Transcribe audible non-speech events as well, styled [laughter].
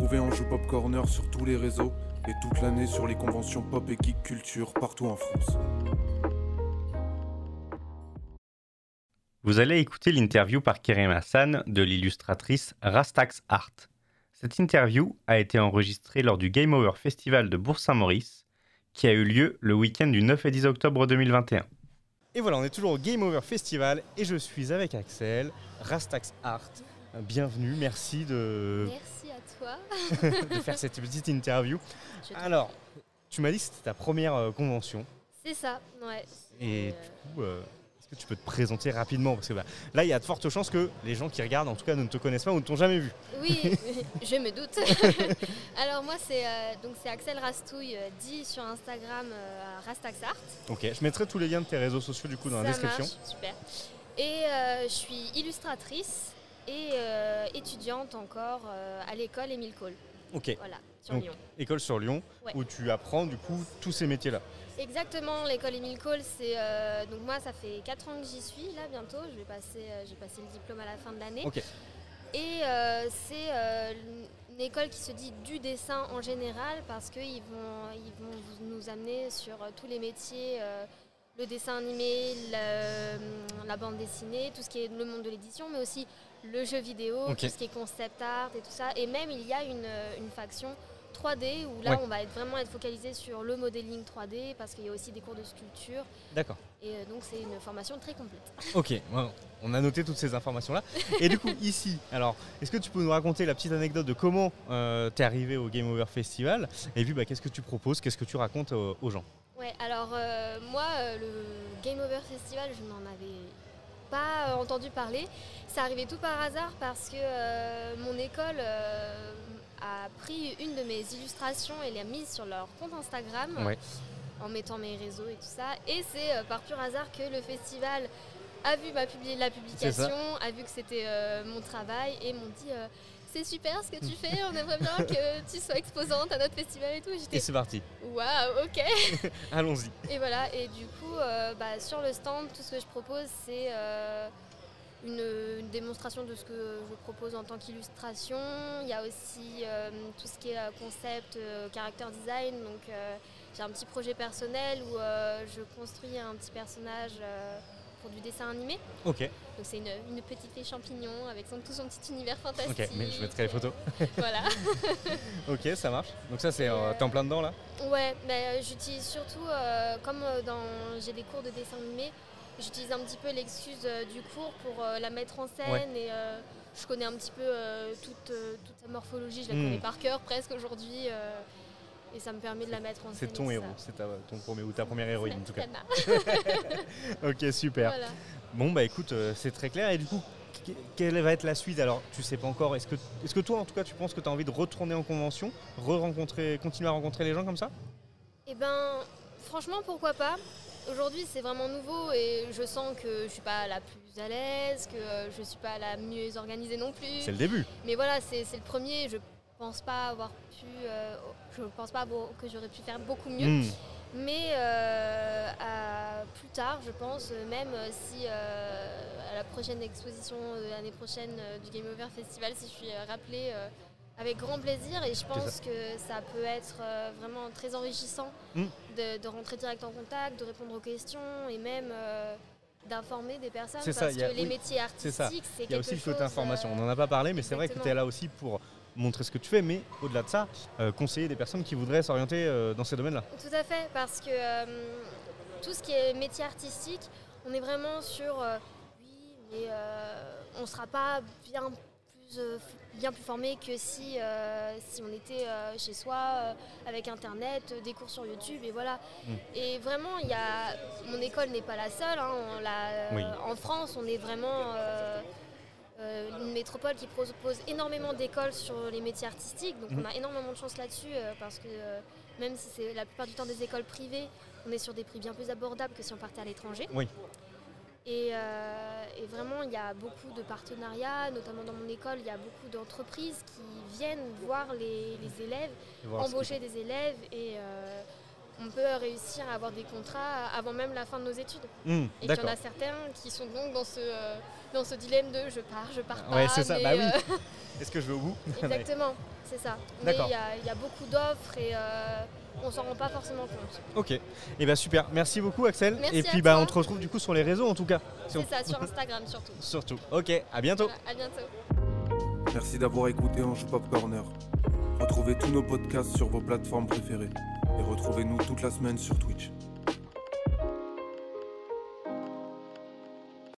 retrouver en joue Pop Corner sur tous les réseaux et toute l'année sur les conventions pop et geek culture partout en France. Vous allez écouter l'interview par Kerem Hassan de l'illustratrice Rastax Art. Cette interview a été enregistrée lors du Game Over Festival de Bourg-Saint-Maurice, qui a eu lieu le week-end du 9 et 10 octobre 2021. Et voilà, on est toujours au Game Over Festival et je suis avec Axel, Rastax Art. Bienvenue, merci de, Merci à toi. [laughs] de faire cette petite interview. Alors, tu m'as dit que c'était ta première euh, convention C'est ça, ouais. et Euh, du coup, euh, est-ce que tu peux te présenter rapidement? Parce que bah, là, il y a de fortes chances que les gens qui regardent, en tout cas, ne te connaissent pas ou ne t'ont jamais vu. Oui, [laughs] [laughs] je me doute. Alors moi c'est euh, donc c'est Axel Rastouille, dit sur Instagram Rastaxart. Ok, je mettrai tous les liens de tes réseaux sociaux du coup dans la description. marche, super. Et je suis illustratrice et euh, étudiante encore euh, à l'école Émile Cole. Ok, Voilà, sur Donc, Lyon. école sur Lyon, Ouais. où tu apprends du coup tous ces métiers-là. Exactement, l'école Émile Cole, c'est euh, donc moi ça fait 4 ans que j'y suis là bientôt. Je vais passer, euh, j'ai passé le diplôme à la fin de l'année. Ok. Et euh, c'est une école qui se dit du dessin en général parce qu'ils vont, ils vont nous amener sur tous les métiers, le dessin animé, le- la bande dessinée, tout ce qui est le monde de l'édition, mais aussi le jeu vidéo, tout ce qui est concept art et tout ça. Et même il y a une, euh, une faction 3D où là Ouais. on va être vraiment être focalisé sur le modeling 3D parce qu'il y a aussi des cours de sculpture D'accord. et euh, donc c'est une formation très complète. [laughs] Ok, on a noté toutes ces informations-là. Et du coup, ici, alors, est-ce que tu peux nous raconter la petite anecdote de comment euh, t'es arrivé au Game Over Festival Et puis, bah, qu'est-ce que tu proposes Qu'est-ce que tu racontes euh, aux gens? Ouais, alors euh, moi, le Game Over Festival, je n'en avais pas euh, entendu parler. C'est arrivé tout par hasard parce que euh, mon école euh, a pris une de mes illustrations et l'a mise sur leur compte Instagram Ouais. en mettant mes réseaux et tout ça. Et c'est euh, par pur hasard que le festival a vu ma publi- la publication, a vu que c'était mon travail et m'ont dit c'est super ce que tu fais, on aimerait bien [laughs] que tu sois exposante à notre festival et tout. Et c'est parti, waouh, ok. [laughs] allons-y. Et voilà, et du coup, euh, bah, sur le stand, tout ce que je propose, c'est euh, une, une démonstration de ce que je propose en tant qu'illustration. Il y a aussi euh, tout ce qui est concept, character design. Donc, j'ai un petit projet personnel où je construis un petit personnage pour du dessin animé. Ok, Donc, c'est une, une petite fée champignon avec son, tout son petit univers fantastique. ok, mais je mettrai les photos. [laughs] voilà. [laughs] Ok, ça marche. Donc, ça, c'est. euh, T'es en plein dedans là? Ouais, mais euh, j'utilise surtout, euh, comme euh, dans, j'ai des cours de dessin animé, j'utilise un petit peu l'excuse euh, du cours pour euh, la mettre en scène Ouais. et euh, je connais un petit peu euh, toute, euh, toute sa morphologie, je la Hmm. connais par cœur presque aujourd'hui euh, et ça me permet de la mettre en scène. C'est ton héros, c'est ta, ton premier ou ta première héroïne en tout cas. [laughs] [laughs] Ok, super. Voilà. Bon, bah écoute, euh, c'est très clair. Et du coup, que- quelle va être la suite? Alors, tu sais pas encore. Est-ce que, est-ce que toi, en tout cas, tu penses que tu as envie de retourner en convention, re-rencontrer, continuer à rencontrer les gens comme ça? Eh ben, franchement, pourquoi pas? Aujourd'hui, c'est vraiment nouveau et je sens que je suis pas la plus à l'aise, que euh, je suis pas la mieux organisée non plus. C'est le début. Mais voilà, c'est c'est le premier. Je pense pas avoir pu. euh, je pense pas que j'aurais pu faire beaucoup mieux. Hmm. Mais euh, à plus tard, je pense, euh, même euh, si euh, à la prochaine exposition euh, l'année prochaine du Game Over Festival, si je suis rappelée avec grand plaisir. Et je pense que ça peut être vraiment très enrichissant Mm. de, de rentrer direct en contact, de répondre aux questions et même euh, d'informer des personnes. Ça, parce il y a- que les oui, métiers c'est ça. artistiques, c'est Il y a quelque aussi le côté chose, information. euh, On n'en a pas parlé, mais c'est vrai que tu es là aussi pour montrer ce que tu fais, mais au-delà de ça, euh, conseiller des personnes qui voudraient s'orienter euh, dans ces domaines-là. Tout à fait, parce que euh, tout ce qui est métier artistique, on est vraiment sur oui, mais on ne sera pas bien plus, f- bien plus formé que si, si on était chez soi avec internet, des cours sur YouTube et voilà. Mm. Et vraiment, il y a mon école n'est pas la seule. hein, on l'a- Oui. En France, on est vraiment une métropole qui propose énormément d'écoles sur les métiers artistiques. Donc Mhm. on a énormément de chance là-dessus euh, parce que euh, même si c'est la plupart du temps des écoles privées, on est sur des prix bien plus abordables que si on partait à l'étranger. Oui. Et, euh, et vraiment, il y a beaucoup de partenariats, notamment dans mon école, il y a beaucoup d'entreprises qui viennent voir les, les élèves, voir embaucher des élèves et euh, on peut réussir à avoir des contrats avant même la fin de nos études. Hmm, Et qu'il y en a certains qui sont donc dans ce, euh, dans ce dilemme de je pars, je pars pas. Ouais, c'est ça, mais, bah oui. euh, Est-ce que je vais au bout? [laughs] Exactement, c'est ça. Mais D'accord. il y a, il y a beaucoup d'offres et euh, on s'en rend pas forcément compte. Ok. Et eh bien super. Merci beaucoup Axel. Merci Et à puis bah toi. on te retrouve du coup sur les réseaux en tout cas. Si on- C'est ça, sur [laughs] Instagram surtout. Surtout. Ok. À bientôt. À bientôt. Merci d'avoir écouté Ange Pop Corner. Retrouvez tous nos podcasts sur vos plateformes préférées. Et retrouvez-nous toute la semaine sur Twitch.